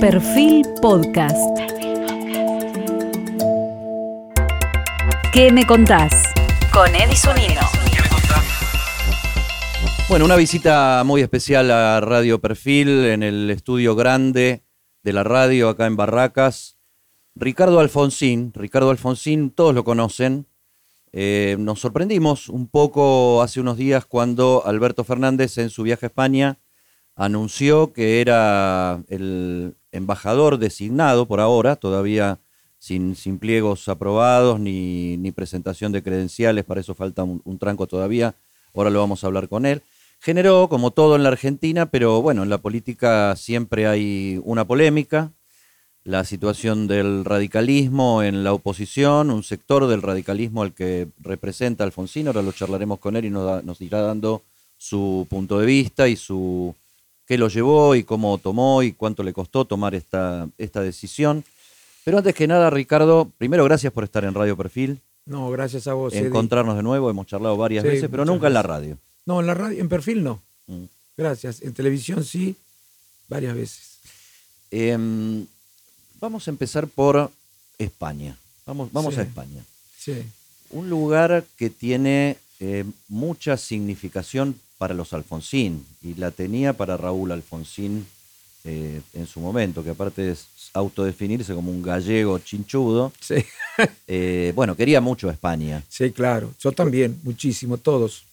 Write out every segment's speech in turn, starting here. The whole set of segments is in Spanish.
Perfil Podcast. ¿Qué me contás? Con Edison Nino. Bueno, una visita muy especial a Radio Perfil en el estudio grande de la radio acá en Barracas. Ricardo Alfonsín, Ricardo Alfonsín, todos lo conocen. Eh, nos sorprendimos un poco hace unos días cuando Alberto Fernández en su viaje a España anunció que era el embajador designado por ahora, todavía sin, sin pliegos aprobados ni, ni, presentación de credenciales, para eso falta un, tranco todavía, ahora lo vamos a hablar con él. Generó, como todo en la Argentina, pero bueno, en la política siempre hay una polémica, la situación del radicalismo en la oposición, un sector del radicalismo al que representa Alfonsín, ahora lo charlaremos con él y nos, nos irá dando su punto de vista y su qué lo llevó y cómo tomó y cuánto le costó tomar esta, esta decisión. Pero antes que nada, Ricardo, primero gracias por estar en Radio Perfil. No, gracias a vos. Encontrarnos Eddie. de nuevo, hemos charlado varias sí, veces, pero nunca en la radio. No, en la radio, en perfil no. Mm. Gracias. En televisión sí, varias veces. Eh, vamos a empezar por España. Vamos, vamos sí. a España. Sí. Un lugar que tiene eh, mucha significación para los Alfonsín y la tenía para Raúl Alfonsín eh, en su momento, que aparte es autodefinirse como un gallego chinchudo. Sí. eh, bueno, quería mucho a España. Sí, claro. Yo también, muchísimo, todos.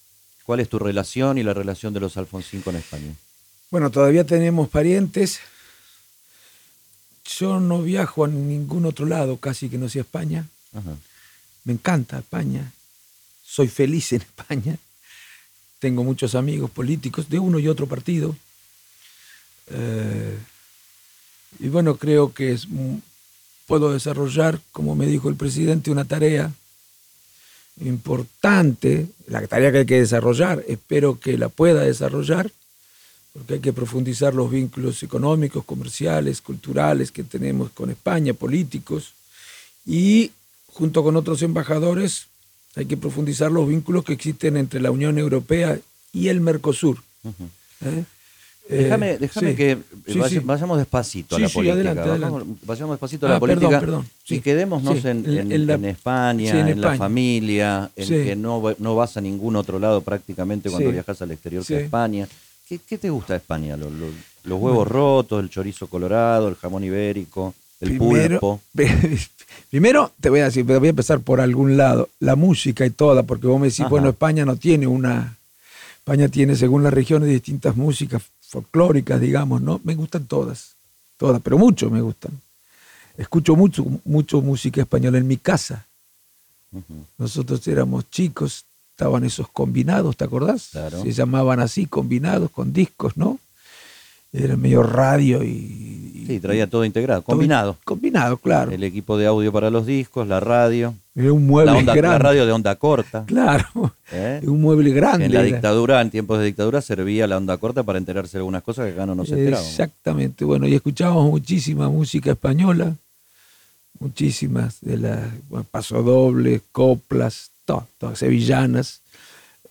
¿Cuál es tu relación y la relación de los Alfonsín con España? Bueno, todavía tenemos parientes. Yo no viajo a ningún otro lado, casi que no sea España. Ajá. Me encanta España. Soy feliz en España. Tengo muchos amigos políticos de uno y otro partido. Eh, y bueno, creo que puedo desarrollar, como me dijo el presidente, una tarea importante, la tarea que hay que desarrollar, espero que la pueda desarrollar, porque hay que profundizar los vínculos económicos, comerciales, culturales que tenemos con España, políticos, y junto con otros embajadores hay que profundizar los vínculos que existen entre la Unión Europea y el Mercosur. Uh -huh. ¿Eh? Déjame, déjame sí. que sí, vay, sí. vayamos despacito a la política. Adelante, vayamos, adelante. vayamos despacito a la ah, política perdón, perdón. y quedémonos en, en, en, la, en, España, en, España. la familia, en que no, no vas a ningún otro lado prácticamente cuando viajas al exterior que a España. ¿Qué, ¿Qué, te gusta de España? ¿Los, los, los huevos bueno. rotos, el chorizo colorado, el jamón ibérico, el primero, pulpo? Primero te voy a decir, voy a empezar por algún lado, la música y toda, porque vos me decís, Ajá. bueno, España no tiene una... España tiene, según las regiones, distintas músicas folclóricas, digamos, ¿no? Me gustan todas, todas, pero mucho me gustan. Escucho mucho, mucho música española en mi casa. Uh -huh. Nosotros éramos chicos, estaban esos combinados, ¿te acordás? Claro. Se llamaban así, combinados, con discos, ¿no? Era medio radio y. Sí, traía todo integrado, combinado. Todo, combinado, claro. El equipo de audio para los discos, la radio. Era un mueble la, onda, grande. la radio de onda corta. Claro. ¿Eh? Un mueble grande. En la dictadura, en tiempos de dictadura, servía la onda corta para enterarse de algunas cosas que acá no nos enterábamos. Exactamente. Bueno, y escuchábamos muchísima música española, muchísimas de las bueno, pasodobles, coplas, todas, todas sevillanas.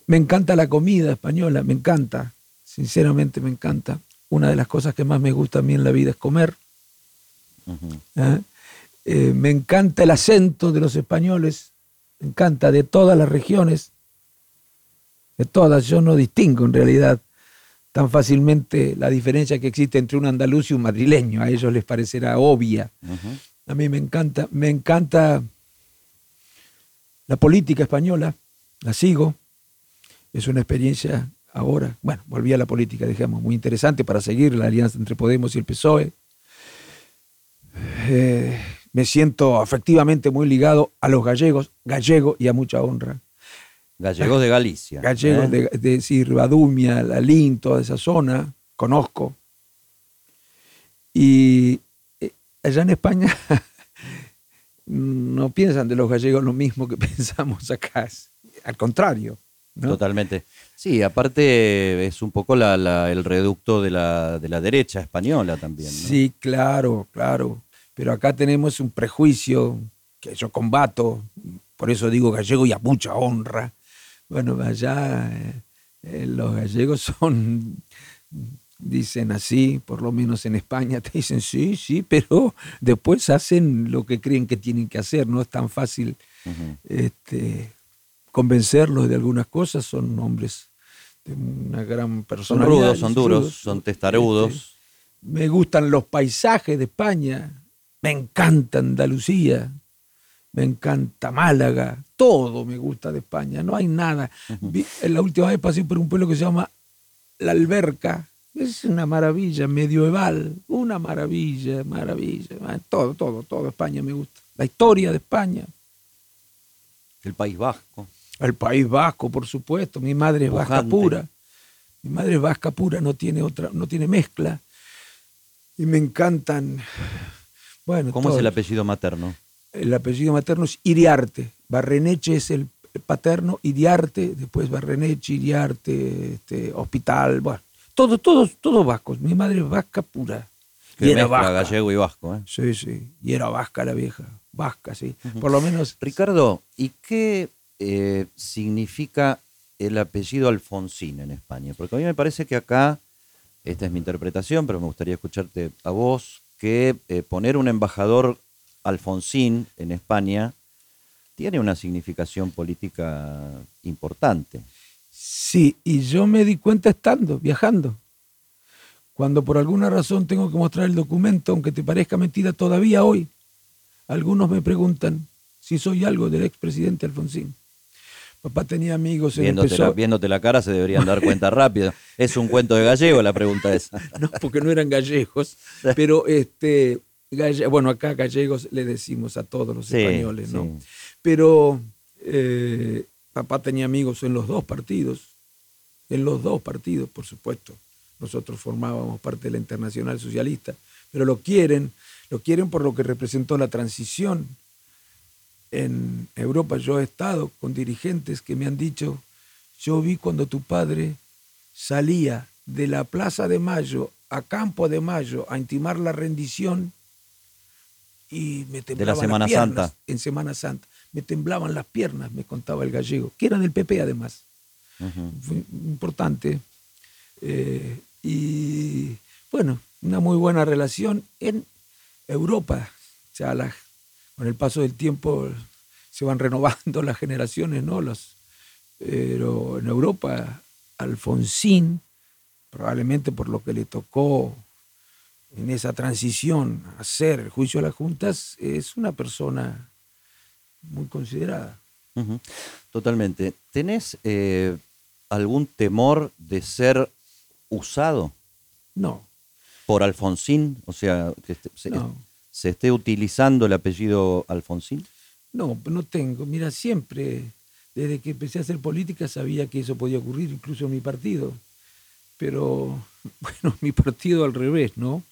Me encanta la comida española, me encanta. Sinceramente me encanta una de las cosas que más me gusta a mí en la vida es comer. Uh -huh. ¿Eh? Eh, me encanta el acento de los españoles, me encanta de todas las regiones, de todas. Yo no distingo en realidad tan fácilmente la diferencia que existe entre un andaluz y un madrileño. A ellos les parecerá obvia. Uh -huh. A mí me encanta, me encanta la política española, la sigo. Es una experiencia ahora, bueno, volví a la política, digamos, muy interesante para seguir la alianza entre Podemos y el PSOE. Eh, me siento afectivamente muy ligado a los gallegos, gallego y a mucha honra. Gallegos de Galicia. Gallegos ¿eh? de, de Sirvadumia, Lalín, toda esa zona, conozco. Y eh, allá en España no piensan de los gallegos lo mismo que pensamos acá, al contrario. ¿No? Totalmente. Sí, aparte es un poco la, la, el reducto de la, de la, derecha española también. ¿no? Sí, claro, claro. Pero acá tenemos un prejuicio que yo combato, por eso digo gallego y a mucha honra. Bueno, allá eh, los gallegos son, dicen así, por lo menos en España te dicen sí, sí, pero después hacen lo que creen que tienen que hacer. No es tan fácil este, convencerlos de algunas cosas. Son hombres de una gran Son personalidad. rudos, son duros, son testarudos. Este, me gustan los paisajes de España, me encanta Andalucía, me encanta Málaga, todo me gusta de España, no hay nada. Vi- la última vez pasé por un pueblo que se llama La Alberca, es una maravilla medieval, una maravilla, maravilla, todo, todo, todo España me gusta. La historia de España, El País Vasco. El País Vasco, por supuesto, mi madre es vasca pura, mi madre es vasca pura, no tiene otra, no tiene mezcla. Y me encantan, bueno, ¿Cómo es el apellido materno? El apellido materno es Iriarte. Barreneche es el paterno, Iriarte, después Barreneche, Iriarte, este, Hospital, bueno, todo, todos, todos vascos. Mi madre es vasca pura. Que y era vasca. gallego y vasco. ¿eh? Sí, sí. Y era vasca la vieja. Vasca, sí. Por lo menos. Ricardo, ¿y qué eh, significa el apellido Alfonsín en España? Porque a mí me parece que acá, esta es mi interpretación, pero me gustaría escucharte a vos, que eh, poner un embajador Alfonsín en España tiene una significación política importante. Sí, y yo me di cuenta estando, viajando. Cuando por alguna razón tengo que mostrar el documento, aunque te parezca mentira todavía hoy, algunos me preguntan si soy algo del expresidente Alfonsín. Papá tenía amigos en Viéndote la, empezó- viéndote la cara se deberían dar cuenta rápido. Es un cuento de gallego la pregunta esa. no, porque no eran gallegos, pero este, galle- bueno, acá gallegos le decimos a todos los Sí, españoles, ¿no? sí. Pero eh, papá tenía amigos en los dos partidos, en los dos partidos, por supuesto. Nosotros formábamos parte de la Internacional Socialista, pero lo quieren, lo quieren por lo que representó la transición. En Europa yo he estado con dirigentes que me han dicho, yo vi cuando tu padre salía de la Plaza de Mayo a Campo de Mayo a intimar la rendición y me temblaban Semana las piernas Santa. en Semana Santa. Me temblaban las piernas, me contaba el gallego, que era del PP además. Fue importante. Eh, y bueno, una muy buena relación en Europa. O sea, la- con el paso del tiempo se van renovando las generaciones, ¿no? Los, pero en Europa, Alfonsín, probablemente por lo que le tocó en esa transición hacer el juicio a las juntas, es una persona muy considerada. Totalmente. ¿Tenés eh, algún temor de ser usado No, por Alfonsín? O sea, que este- se, No. Se esté utilizando el apellido Alfonsín. No, no tengo. Mira, siempre, desde que empecé a hacer política, sabía que eso podía ocurrir, incluso en mi partido. Pero, bueno, mi partido al revés, ¿no?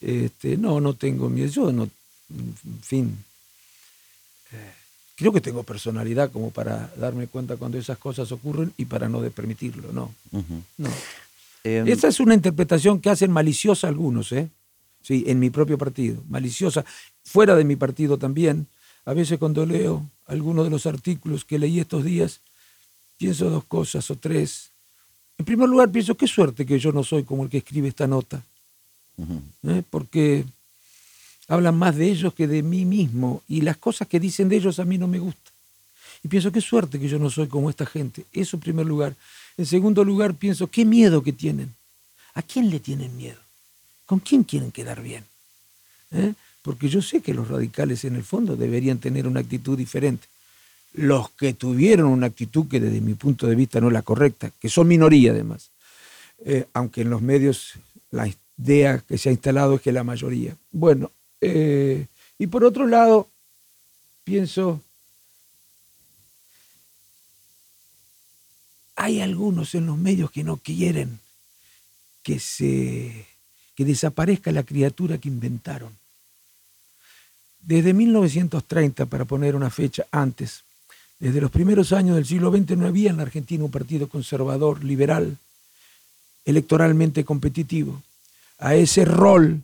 Este, no, no tengo miedo. Yo no, en fin. creo que tengo personalidad como para darme cuenta cuando esas cosas ocurren y para no de permitirlo, no. No. Em, Esa es una interpretación que hacen maliciosa algunos, ¿eh? Sí, en mi propio partido, maliciosa. Fuera de mi partido también. A veces cuando leo algunos de los artículos que leí estos días, pienso dos cosas o tres. En primer lugar, pienso qué suerte que yo no soy como el que escribe esta nota. ¿eh? porque hablan más de ellos que de mí mismo y las cosas que dicen de ellos a mí no me gustan. Y pienso qué suerte que yo no soy como esta gente. Eso en primer lugar. En segundo lugar, pienso qué miedo que tienen. ¿A quién le tienen miedo? ¿Con quién quieren quedar bien? ¿Eh? Porque yo sé que los radicales en el fondo deberían tener una actitud diferente. Los que tuvieron una actitud que desde mi punto de vista no es la correcta, que son minoría además, eh, aunque en los medios la idea que se ha instalado es que la mayoría. Bueno, eh, y por otro lado, pienso, hay algunos en los medios que no quieren que se que desaparezca la criatura que inventaron. Desde 1930, para poner una fecha antes, desde los primeros años del siglo XX no había en la Argentina un partido conservador, liberal, electoralmente competitivo. A ese rol,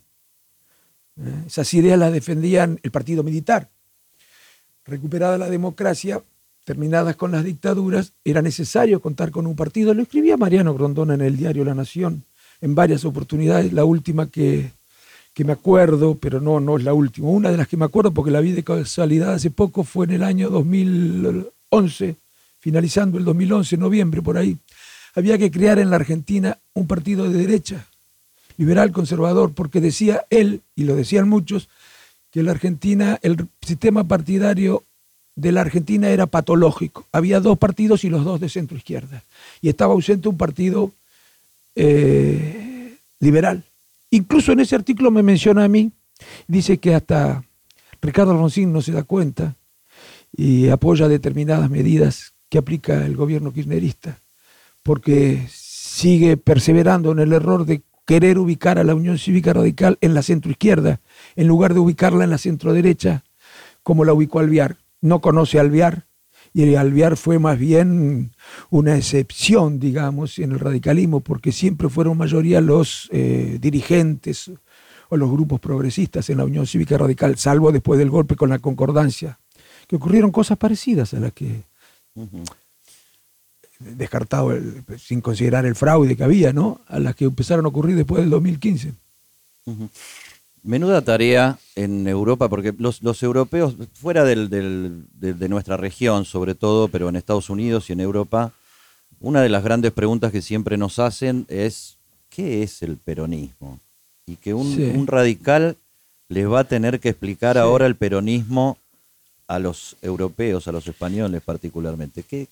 ¿eh? esas ideas las defendían el partido militar. Recuperada la democracia, terminadas con las dictaduras, era necesario contar con un partido. Lo escribía Mariano Grondona en el diario La Nación. En varias oportunidades. La última que, que me acuerdo, pero no, no es la última. Una de las que me acuerdo porque la vi de casualidad hace poco fue en el año 2011, finalizando el 2011, noviembre por ahí. Había que crear en la Argentina un partido de derecha, liberal conservador, porque decía él, y lo decían muchos, que la Argentina, el sistema partidario de la Argentina era patológico. Había dos partidos y los dos de centro izquierda. Y estaba ausente un partido eh, liberal. Incluso en ese artículo me menciona a mí, dice que hasta Ricardo Alfonsín no se da cuenta y apoya determinadas medidas que aplica el gobierno kirchnerista, porque sigue perseverando en el error de querer ubicar a la Unión Cívica Radical en la centroizquierda, en lugar de ubicarla en la centroderecha, como la ubicó Alviar. No conoce a Alviar, y Alviar fue más bien una excepción, digamos, en el radicalismo, porque siempre fueron mayoría los eh, dirigentes o los grupos progresistas en la Unión Cívica Radical, salvo después del golpe con la concordancia, que ocurrieron cosas parecidas a las que, descartado sin considerar el fraude que había, ¿no? A las que empezaron a ocurrir después del 2015. Menuda tarea en Europa, porque los, europeos, fuera de, nuestra región sobre todo, pero en Estados Unidos y en Europa, una de las grandes preguntas que siempre nos hacen es, ¿qué es el peronismo? Y que un, radical les va a tener que explicar ahora el peronismo a los europeos, a los españoles particularmente. ¿Qué,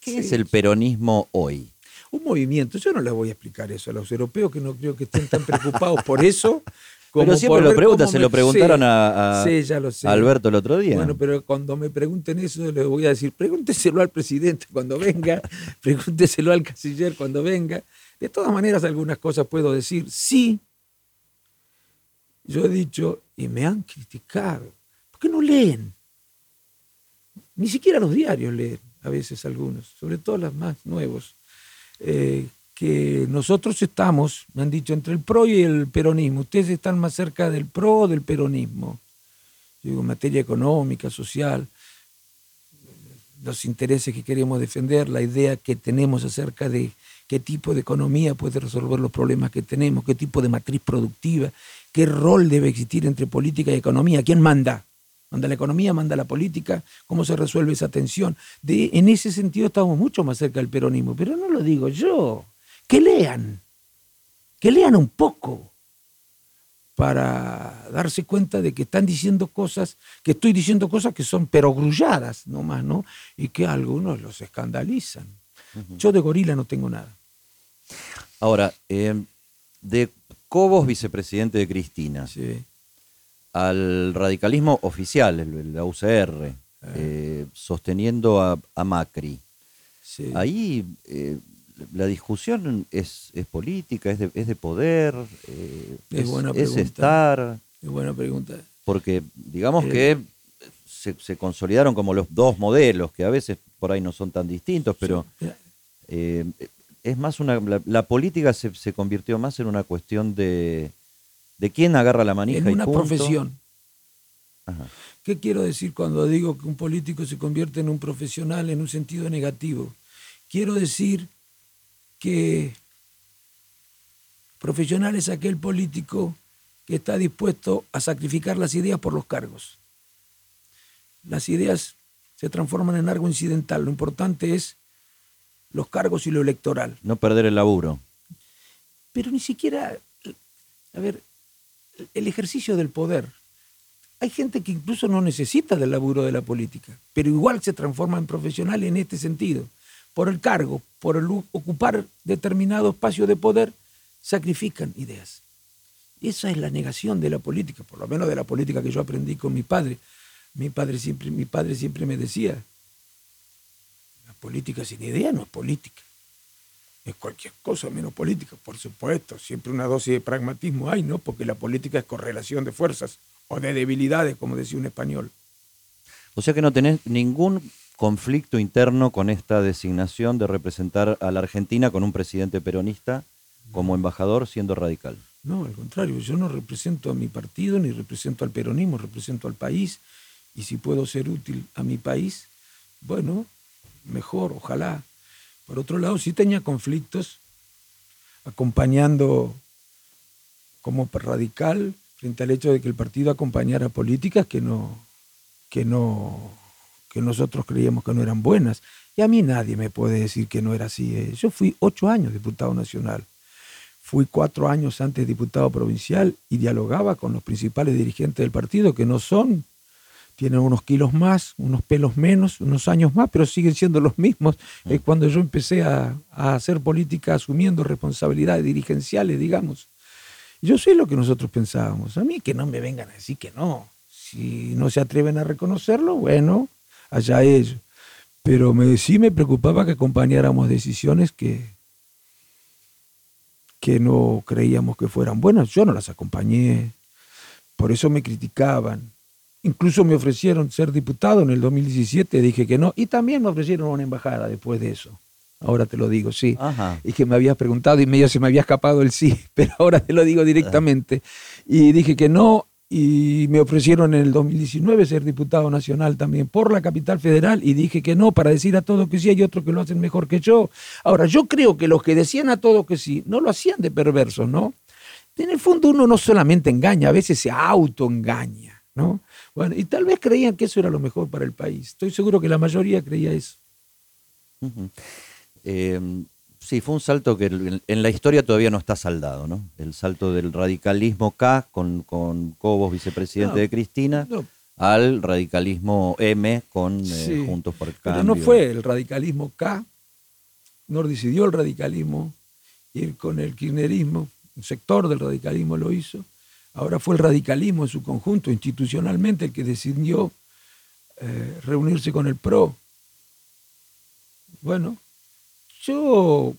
qué es el peronismo hoy? Un movimiento, yo no les voy a explicar eso a los europeos que no creo que estén tan preocupados por eso, pero siempre lo preguntan, se lo preguntaron a, Alberto el otro día. Bueno, pero cuando me pregunten eso, les voy a decir, pregúnteselo al presidente cuando venga, pregúnteselo al canciller cuando venga. De todas maneras, algunas cosas puedo decir. Sí, yo he dicho, y me han criticado, ¿por qué no leen? Ni siquiera los diarios leen, a veces algunos, sobre todo los más nuevos. Eh, que nosotros estamos, me han dicho, entre el PRO y el peronismo. Ustedes están más cerca del PRO del peronismo. Yo digo, materia económica, social, los intereses que queremos defender, la idea que tenemos acerca de qué tipo de economía puede resolver los problemas que tenemos, qué tipo de matriz productiva, qué rol debe existir entre política y economía, quién manda. Manda la economía, manda la política, cómo se resuelve esa tensión. De, en ese sentido estamos mucho más cerca del peronismo, pero no lo digo yo que lean, que lean un poco para darse cuenta de que están diciendo cosas, que estoy diciendo cosas que son perogrulladas nomás, ¿no? Y que algunos los escandalizan. Yo de gorila no tengo nada. Ahora, eh, de Cobos, vicepresidente de Cristina, al radicalismo oficial, la UCR, eh. Eh, sosteniendo a, Macri, ahí la discusión es, política, es de, es de poder, eh, es, buena estar. Es buena pregunta. Porque digamos que se, consolidaron como los dos modelos, que a veces por ahí no son tan distintos, pero eh, es más una. La, política se, convirtió más en una cuestión de, de quién agarra la manija. En una profesión. ¿Qué quiero decir cuando digo que un político se convierte en un profesional en un sentido negativo? Quiero decir que profesional es aquel político que está dispuesto a sacrificar las ideas por los cargos. Las ideas se transforman en algo incidental. Lo importante es los cargos y lo electoral. No perder el laburo. Pero ni siquiera, a ver, el ejercicio del poder. Hay gente que incluso no necesita del laburo de la política, pero igual se transforma en profesional en este sentido por el cargo, por el ocupar determinado espacio de poder, sacrifican ideas. Esa es la negación de la política, por lo menos de la política que yo aprendí con mi padre. Mi padre siempre, siempre me decía, la política sin idea no es política. Es cualquier cosa menos política, por supuesto. Siempre una dosis de pragmatismo hay, ¿no? Porque la política es correlación de fuerzas o de debilidades, como decía un español. O sea que no tenés ningún conflicto interno con esta designación de representar a la Argentina con un presidente peronista como embajador siendo radical. No, al contrario, yo no represento a mi partido ni represento al peronismo, represento al país y si puedo ser útil a mi país, bueno, mejor, ojalá. Por otro lado, si tenía conflictos, acompañando como radical frente al hecho de que el partido acompañara políticas que no, que no, que nosotros creíamos que no eran buenas. Y a mí nadie me puede decir que no era así. ¿eh? Yo fui ocho años diputado nacional. Fui cuatro años antes diputado provincial y dialogaba con los principales dirigentes del partido, que no son, tienen unos kilos más, unos pelos menos, unos años más, pero siguen siendo los mismos. Mm. Es cuando yo empecé a, a hacer política asumiendo responsabilidades dirigenciales, digamos. Yo sé lo que nosotros pensábamos. A mí que no me vengan a decir que no. Si no se atreven a reconocerlo, bueno, allá ellos. Pero me, sí me preocupaba que acompañáramos decisiones que, que no creíamos que fueran buenas. Yo no las acompañé. Por eso me criticaban. Incluso me ofrecieron ser diputado en el 2017, dije que no. Y también me ofrecieron una embajada después de eso. Ahora te lo digo, sí. Ajá. Y que me habías preguntado y medio se me había escapado el sí, pero ahora te lo digo directamente. Y dije que no, y me ofrecieron en el 2019 ser diputado nacional también por la capital federal y dije que no para decir a todo que sí hay otros que lo hacen mejor que yo. Ahora, yo creo que los que decían a todo que sí no lo hacían de perversos, ¿no? En el fondo uno no solamente engaña, a veces se autoengaña, ¿no? Bueno, y tal vez creían que eso era lo mejor para el país. Estoy seguro que la mayoría creía eso. Eh, sí, fue un salto que en la historia todavía no está saldado, ¿no? El salto del radicalismo K con, con Cobos, vicepresidente No, de Cristina, no. al radicalismo M con eh, Juntos por el Pero Cambio. no fue el radicalismo K, no decidió el radicalismo ir con el kirchnerismo, un sector del radicalismo lo hizo. Ahora fue el radicalismo en su conjunto, institucionalmente, el que decidió eh, reunirse con el PRO. Bueno, yo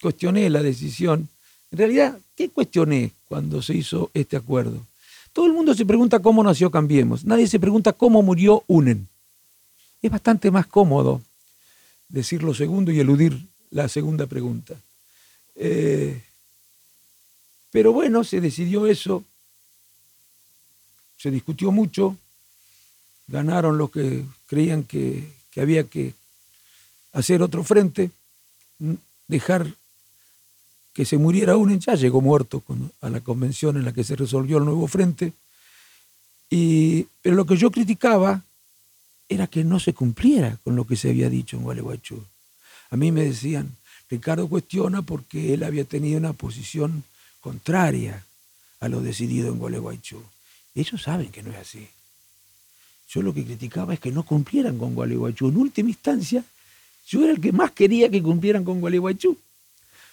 cuestioné la decisión. En realidad, ¿qué cuestioné cuando se hizo este acuerdo? Todo el mundo se pregunta cómo nació Cambiemos. Nadie se pregunta cómo murió UNEN. Es bastante más cómodo decir lo segundo y eludir la segunda pregunta. Eh, pero bueno, se decidió eso, se discutió mucho, ganaron los que creían que, que había que hacer otro frente, dejar que se muriera uno, ya llegó muerto a la convención en la que se resolvió el nuevo frente, y, pero lo que yo criticaba era que no se cumpliera con lo que se había dicho en Gualeguaychú. A mí me decían, Ricardo cuestiona porque él había tenido una posición contraria a lo decidido en Gualeguaychú. Ellos saben que no es así. Yo lo que criticaba es que no cumplieran con Gualeguaychú. En última instancia, yo era el que más quería que cumplieran con Gualeguaychú.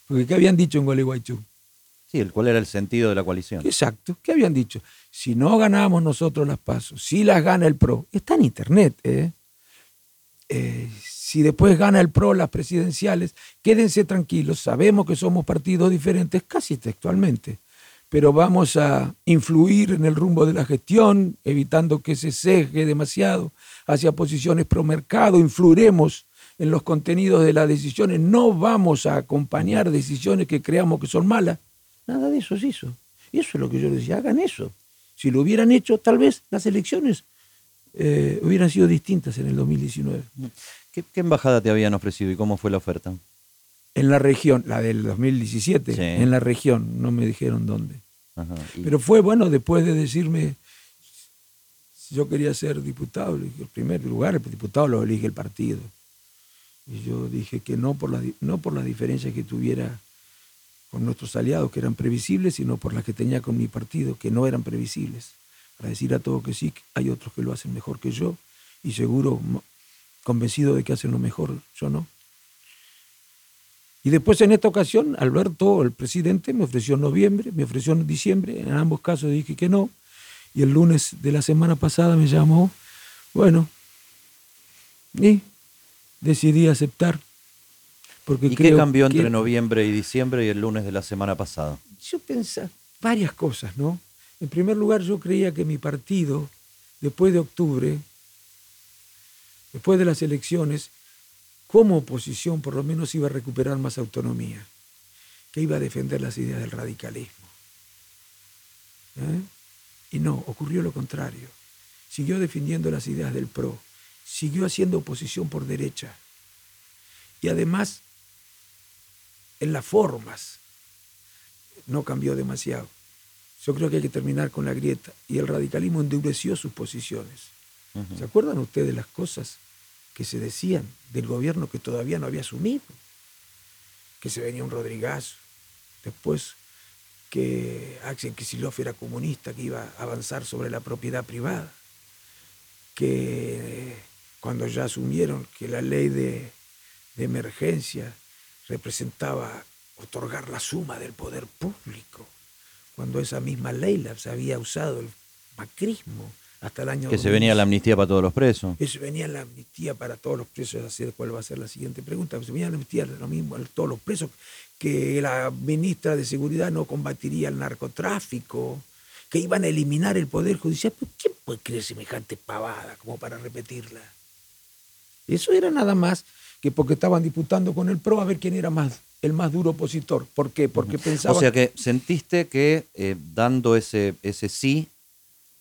Porque ¿qué habían dicho en Gualeguaychú? Sí, el cuál era el sentido de la coalición. Exacto. ¿Qué habían dicho? Si no ganamos nosotros las pasos, si las gana el PRO, está en internet, ¿eh? Eh, si después gana el PRO las presidenciales, quédense tranquilos, sabemos que somos partidos diferentes, casi textualmente, pero vamos a influir en el rumbo de la gestión, evitando que se ceje demasiado hacia posiciones pro mercado, influiremos en los contenidos de las decisiones, no vamos a acompañar decisiones que creamos que son malas. Nada de eso se hizo. Y eso es lo que yo les decía, hagan eso. Si lo hubieran hecho, tal vez las elecciones eh, hubieran sido distintas en el 2019. ¿Qué, qué embajada te habían ofrecido y cómo fue la oferta? En la región, la del 2017, Sí. en la región, no me dijeron dónde. Ajá, y- Pero fue bueno después de decirme si yo quería ser diputado. En primer lugar, el diputado lo elige el partido. Y yo dije que no por, las no por las diferencias que tuviera con nuestros aliados, que eran previsibles, sino por las que tenía con mi partido, que no eran previsibles. Para decir a todo que sí, hay otros que lo hacen mejor que yo, y seguro convencido de que hacen lo mejor, yo no. Y después en esta ocasión, Alberto, el presidente, me ofreció en noviembre, me ofreció en diciembre, en ambos casos dije que no, y el lunes de la semana pasada me llamó, bueno, y decidí aceptar. Porque ¿Y qué creo cambió que- entre noviembre y diciembre y el lunes de la semana pasada? yo pensaba varias cosas, ¿no? En primer lugar, yo creía que mi partido, después de octubre, después de las elecciones, como oposición por lo menos iba a recuperar más autonomía, que iba a defender las ideas del radicalismo. ¿Eh? Y no, ocurrió lo contrario. Siguió defendiendo las ideas del PRO, siguió haciendo oposición por derecha. Y además, en las formas, no cambió demasiado. Yo creo que hay que terminar con la grieta. Y el radicalismo endureció sus posiciones. ¿Se acuerdan ustedes de las cosas que se decían del gobierno que todavía no había asumido? Que se venía un Rodrigazo. Después que Axel Kicillof era comunista, que iba a avanzar sobre la propiedad privada. Que cuando ya asumieron que la ley de, de emergencia representaba otorgar la suma del poder público, cuando esa misma ley la se había usado el macrismo hasta el año Que se venía la 2000. amnistía para todos los presos. Eso venía la amnistía para todos los presos, así cuál va a ser la siguiente pregunta. Se venía la amnistía lo mismo a todos los presos, que la ministra de Seguridad no combatiría el narcotráfico, que iban a eliminar el Poder Judicial. ¿Pero ¿Quién puede creer semejante pavada como para repetirla? Eso era nada más que porque estaban disputando con el PRO a ver quién era más el más duro opositor. ¿Por qué? Porque pensaban O sea que sentiste que eh, dando ese, ese sí,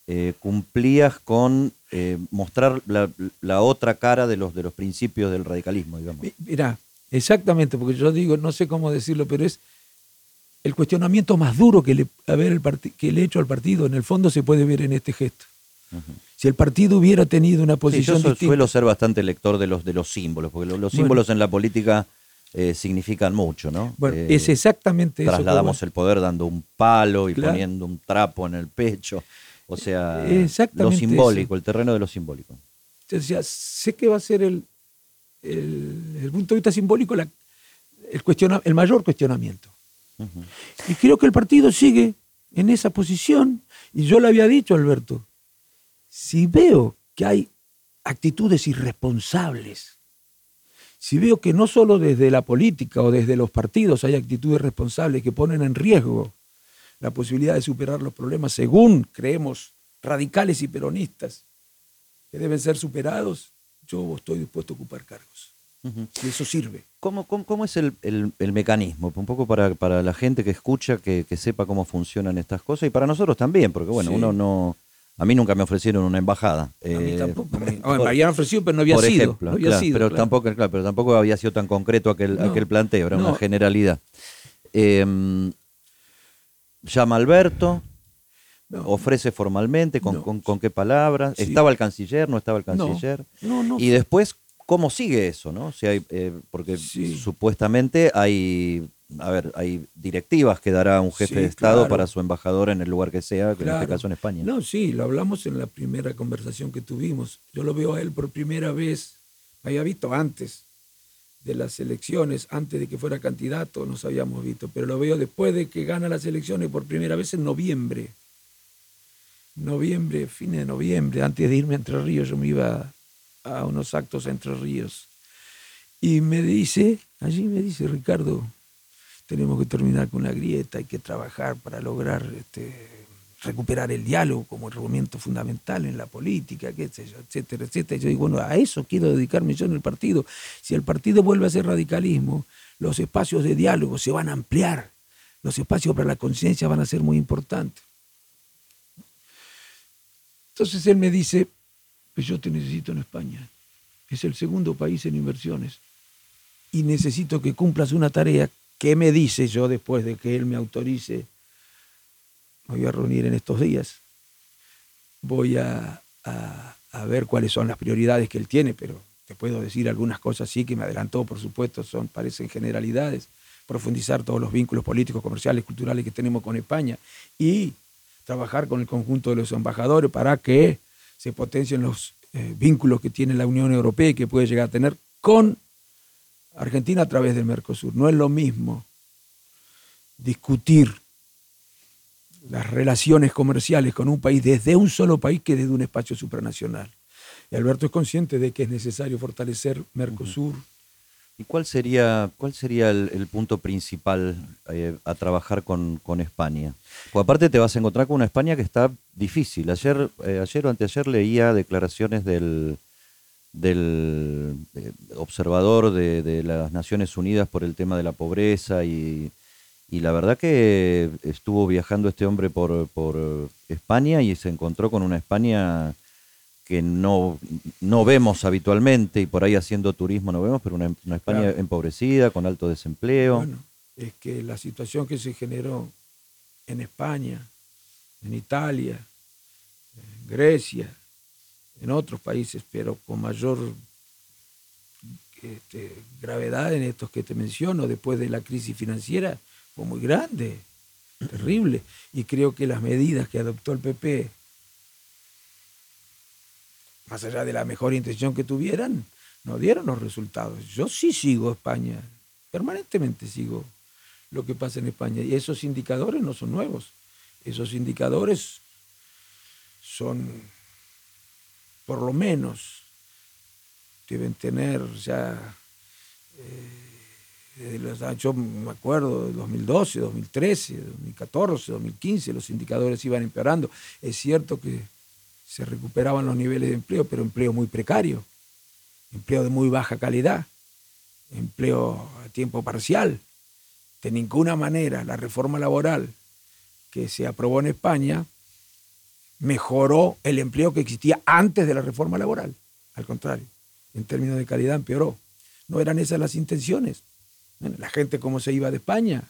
eh, cumplías con eh, mostrar la, la otra cara de los, de los principios del radicalismo, digamos. Mi- Mirá, exactamente, porque yo digo, no sé cómo decirlo, pero es el cuestionamiento más duro que le, a ver el que le he hecho al partido, en el fondo se puede ver en este gesto. Si el partido hubiera tenido una Sí, posición yo su- distinta, suelo ser bastante lector de los, de los símbolos, porque lo- los, Bueno. símbolos en la política eh, significan mucho, ¿no? bueno, Eh, es exactamente eso. trasladamos el poder dando un palo y Claro. poniendo un trapo en el pecho. O sea, lo simbólico, eso. el terreno de lo simbólico. Entonces, ya sé que va a ser el, el, el punto de vista simbólico la- el, cuestiona- el mayor cuestionamiento. Ujú. Y creo que el partido sigue en esa posición. Y yo le había dicho, Alberto, si veo que hay actitudes irresponsables, si veo que no solo desde la política o desde los partidos hay actitudes responsables que ponen en riesgo la posibilidad de superar los problemas según creemos radicales y peronistas que deben ser superados, yo estoy dispuesto a ocupar cargos. Y eso sirve. ¿Cómo, cómo, cómo es el, el- el mecanismo? Un poco para, para la gente que escucha, que, que sepa cómo funcionan estas cosas y para nosotros también, porque bueno, Sí. uno no... A mí nunca me ofrecieron una embajada. A mí eh, tampoco. me- por- me habían ofrecido, pero no había por sido. ejemplo, no había claro, sido, pero, claro. Tampoco, claro, pero tampoco había sido tan concreto aquel, No, aquel planteo, era no. una generalidad. Eh, llama Alberto, ofrece formalmente, ¿con, con- con qué palabras? Sí. ¿Estaba el canciller? ¿No estaba el canciller? no, no. Y después, ¿cómo sigue eso? ¿no? Si hay, eh, porque Sí. supuestamente hay, a ver, hay directivas que dará un jefe Sí, de Estado claro. para su embajador en el lugar que sea, que en este caso en España. No, sí, lo hablamos en la primera conversación que tuvimos. Yo lo veo a él por primera vez, me había visto antes de las elecciones, antes de que fuera candidato, nos habíamos visto, pero lo veo después de que gana las elecciones por primera vez en noviembre. Noviembre, fin de noviembre, antes de irme a Entre Ríos, yo me iba a unos actos a Entre Ríos. Y me dice, allí me dice, Ricardo, tenemos que terminar con la grieta, hay que trabajar para lograr este, recuperar el diálogo como argumento fundamental en la política, qué etcétera, etcétera. Y yo digo, bueno, a eso quiero dedicarme yo en el partido. Si el partido vuelve a ser radicalismo, los espacios de diálogo se van a ampliar, los espacios para la conciencia van a ser muy importantes. Entonces él me dice, pues yo te necesito en España. Es el segundo país en inversiones. Y necesito que cumplas una tarea que me dice yo después de que él me autorice. Me voy a reunir en estos días. Voy a ver cuáles son las prioridades que él tiene, pero te puedo decir algunas cosas sí que me adelantó, por supuesto, son, parecen generalidades. Profundizar todos los vínculos políticos, comerciales, culturales que tenemos con España y trabajar con el conjunto de los embajadores para que se potencien los eh, vínculos que tiene la Unión Europea y que puede llegar a tener con Argentina a través del Mercosur. No es lo mismo discutir las relaciones comerciales con un país desde un solo país que desde un espacio supranacional. Y Alberto es consciente de que es necesario fortalecer Mercosur. ¿Y cuál sería, cuál sería el, punto principal eh, a trabajar con, con España? Porque aparte te vas a encontrar con una España que está difícil. Ayer, eh, ayer o anteayer leía declaraciones del, del eh, observador de, de las Naciones Unidas por el tema de la pobreza y, y la verdad que estuvo viajando este hombre por, por España y se encontró con una España que no, no vemos habitualmente y por ahí haciendo turismo no vemos, pero una, una España Claro. empobrecida, con alto desempleo. Bueno, es que la situación que se generó en España, en Italia, en Grecia, en otros países, pero con mayor este, gravedad en estos que te menciono, después de la crisis financiera, fue muy grande, terrible. Y creo que las medidas que adoptó el PP, más allá de la mejor intención que tuvieran, no dieron los resultados. Yo sí sigo España, permanentemente sigo lo que pasa en España. Y esos indicadores no son nuevos. Esos indicadores son, por lo menos, deben tener ya, eh, los, yo me acuerdo, de 2012, 2013, 2014, 2015, los indicadores iban empeorando. Es cierto que se recuperaban los niveles de empleo, pero empleo muy precario, empleo de muy baja calidad, empleo a tiempo parcial. De ninguna manera la reforma laboral que se aprobó en España mejoró el empleo que existía antes de la reforma laboral. Al contrario en términos de calidad empeoró. No eran esas las intenciones. la gente cómo se iba de España.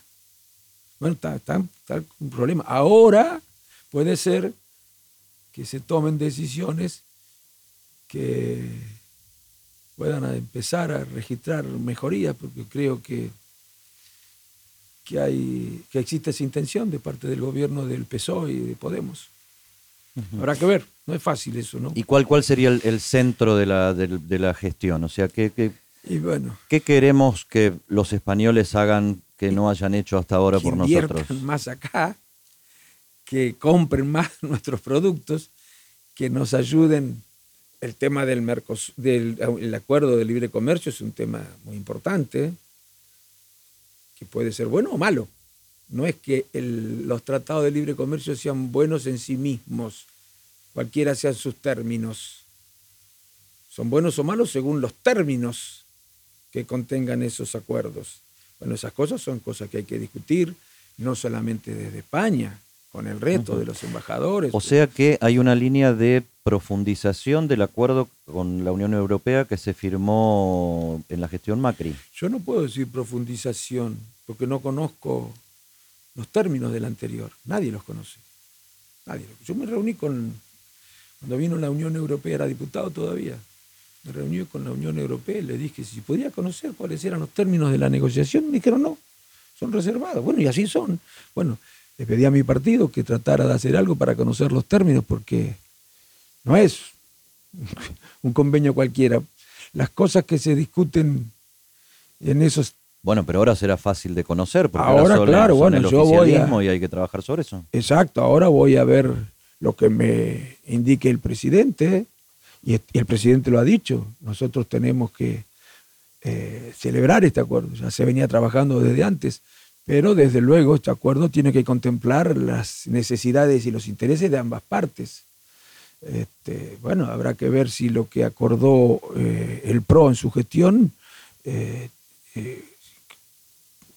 Bueno, está, está un problema. Ahora puede ser que se tomen decisiones que puedan empezar a registrar mejorías, porque creo que, que, hay, que existe esa intención de parte del gobierno del PSOE y de Podemos. Habrá que ver, no es fácil eso, ¿no? ¿Y cuál, cuál sería el, centro de la, de, la, gestión? O sea, ¿qué, qué, y bueno, ¿qué queremos que los españoles hagan que no hayan hecho hasta ahora por nosotros? más acá, que compren más nuestros productos, que nos ayuden. El tema del, del el acuerdo de libre comercio es un tema muy importante, que puede ser bueno o malo. No es que los tratados de libre comercio sean buenos en sí mismos, cualquiera sean sus términos. Son buenos o malos según los términos que contengan esos acuerdos. Bueno, esas cosas son cosas que hay que discutir, no solamente desde España, con el reto de los embajadores. O sea que hay una línea de profundización del acuerdo con la Unión Europea que se firmó en la gestión Macri. Yo no puedo decir profundización, porque no conozco los términos del anterior. Nadie los conoce. Nadie. Yo me reuní con, cuando vino la Unión Europea, era diputado todavía, me reuní con la Unión Europea y le dije si podía conocer cuáles eran los términos de la negociación. Me dijeron no, son reservados. Bueno, y así son. Bueno, le pedí a mi partido que tratara de hacer algo para conocer los términos, porque no es un convenio cualquiera. Las cosas que se discuten en esos bueno, pero ahora será fácil de conocer, porque ahora, claro, bueno, el yo voy y hay que trabajar sobre eso. Exacto, ahora voy a ver lo que me indique el presidente, y el presidente lo ha dicho, nosotros tenemos que eh, celebrar este acuerdo, ya se venía trabajando desde antes, pero desde luego este acuerdo tiene que contemplar las necesidades y los intereses de ambas partes. Este, bueno, habrá que ver si lo que acordó eh, el PRO en su gestión eh,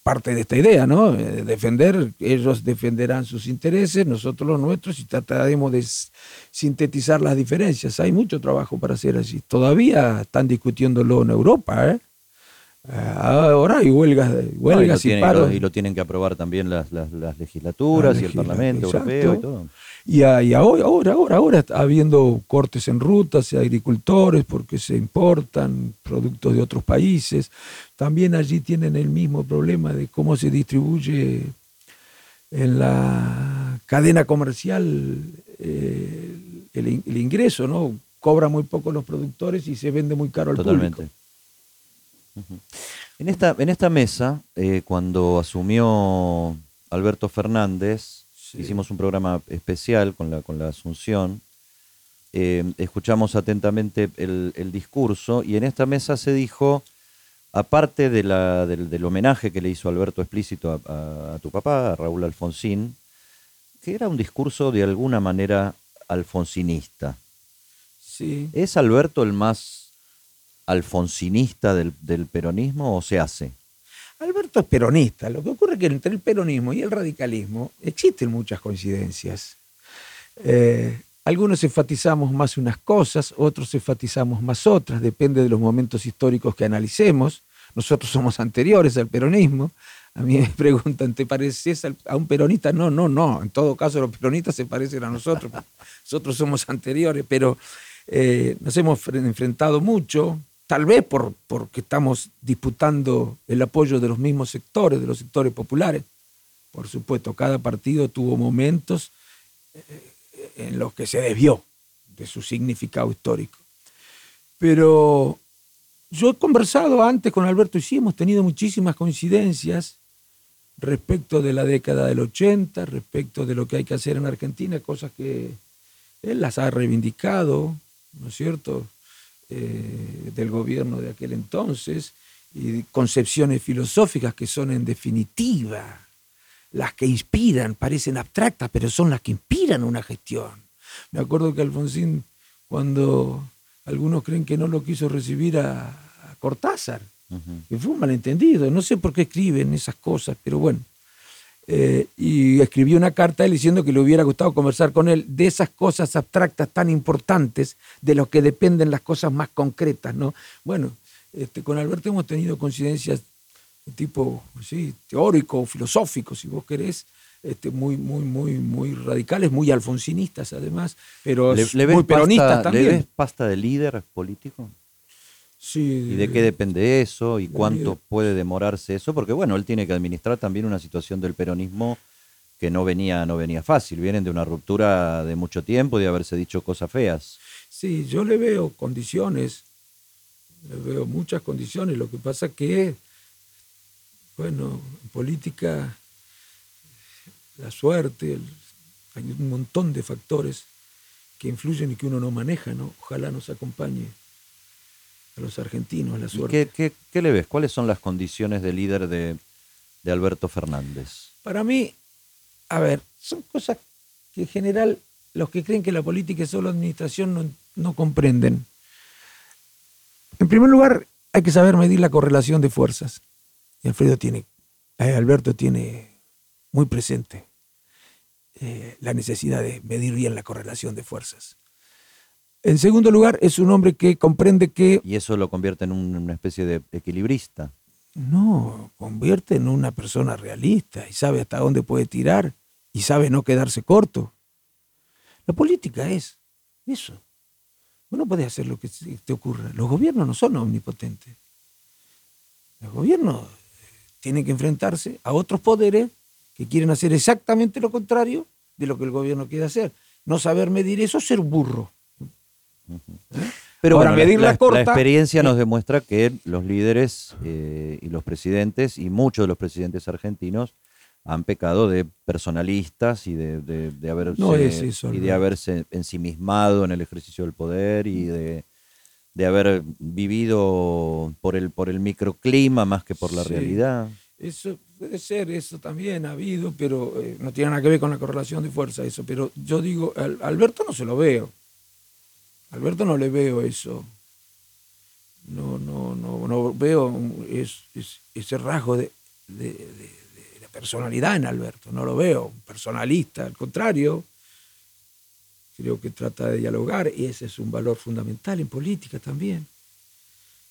parte de esta idea, ¿no? Eh, defender, ellos defenderán sus intereses, nosotros los nuestros y trataremos de sintetizar las diferencias. Hay mucho trabajo para hacer así. Todavía están discutiéndolo en Europa, ¿eh? Ahora hay huelgas, huelgas y, paros. Y lo, tienen que aprobar también las, legislaturas y el Parlamento Europeo y todo. Y, ahora, ahora, ahora, ahora habiendo cortes en rutas, agricultores porque se importan productos de otros países. También allí tienen el mismo problema de cómo se distribuye en la cadena comercial eh, el, ingreso, ¿no? Cobra muy poco los productores y se vende muy caro al Totalmente. En esta, en esta mesa, eh, cuando asumió Alberto Fernández, hicimos un programa especial con la, con la Asunción, eh, escuchamos atentamente el, discurso y en esta mesa se dijo, aparte de la, del, homenaje que le hizo Alberto explícito a, tu papá, a Raúl Alfonsín, que era un discurso de alguna manera alfonsinista. Sí. ¿Es Alberto el más alfonsinista del, del peronismo o se hace? Alberto es peronista. Lo que ocurre es que entre el peronismo y el radicalismo existen muchas coincidencias. Eh, algunos enfatizamos más unas cosas, otros enfatizamos más otras, depende de los momentos históricos que analicemos. Nosotros somos anteriores al peronismo, A mí me preguntan, ¿te pareces a un peronista? No, no, no. En todo caso, los peronistas se parecen a nosotros. Nosotros somos anteriores, pero eh, nos hemos fre- enfrentado mucho, tal vez por, porque estamos disputando el apoyo de los mismos sectores, de los sectores populares. Por supuesto, cada partido tuvo momentos eh, en los que se desvió de su significado histórico. Pero yo he conversado antes con Alberto y sí, hemos tenido muchísimas coincidencias respecto de la década del 80, respecto de lo que hay que hacer en Argentina, cosas que él las ha reivindicado, ¿no es cierto?, Eh, del gobierno de aquel entonces, y concepciones filosóficas que son en definitiva las que inspiran, parecen abstractas, pero son las que inspiran una gestión. Me acuerdo que Alfonsín, cuando algunos creen que no lo quiso recibir a, a Cortázar, que fue un malentendido, no sé por qué escriben esas cosas, pero bueno. Eh, y escribió una carta a él diciendo que le hubiera gustado conversar con él de esas cosas abstractas tan importantes de los que dependen las cosas más concretas, ¿no? Bueno, este, con Alberto hemos tenido coincidencias de tipo sí, teórico, filosófico, si vos querés, este, muy, muy, muy, muy radicales, muy alfonsinistas además, pero ¿Le, le ves muy peronistas pasta, también. ¿Le ves pasta de líder político? Sí, ¿Y de qué depende eso? ¿Y cuánto puede demorarse eso? Porque bueno, él tiene que administrar también una situación del peronismo que no venía, no venía fácil. Vienen de una ruptura de mucho tiempo, de haberse dicho cosas feas. Sí, yo le veo condiciones, le veo muchas condiciones. Lo que pasa que, bueno, en política, la suerte, el- hay un montón de factores que influyen y que uno no maneja, ¿no? Ojalá nos acompañe a los argentinos la ¿Y suerte. qué, qué- qué le ves? ¿Cuáles son las condiciones de líder de, de Alberto Fernández? Para mí, a ver, son cosas que en general los que creen que la política es solo administración no, no comprenden. En primer lugar, hay que saber medir la correlación de fuerzas. Y Alfredo tiene, eh, Alberto tiene muy presente eh, la necesidad de medir bien la correlación de fuerzas. En segundo lugar, es un hombre que comprende que Y eso lo convierte en un- una especie de equilibrista. No, convierte en una persona realista y sabe hasta dónde puede tirar y sabe no quedarse corto. La política es eso. Uno puede hacer lo que te ocurra. Los gobiernos no son omnipotentes. Los gobiernos eh, tienen que enfrentarse a otros poderes que quieren hacer exactamente lo contrario de lo que el gobierno quiere hacer. No saber medir eso es ser burro. Pero bueno, la- medir la la, corta- experiencia nos demuestra que los líderes eh, y los presidentes, y muchos de los presidentes argentinos, han pecado de personalistas y de, de- de haberse, No es eso, y de haberse ensimismado en el ejercicio del poder y de, de haber vivido por el, por el microclima más que por la Sí. realidad. Eso puede ser, eso también ha habido, pero eh, no tiene nada que ver con la correlación de fuerza, eso. Pero yo digo, al- Alberto no se lo veo. Alberto no le veo eso. No, no, no, no veo ese rasgo de la personalidad en Alberto. No lo veo personalista, al contrario. Creo que trata de dialogar y ese es un valor fundamental en política también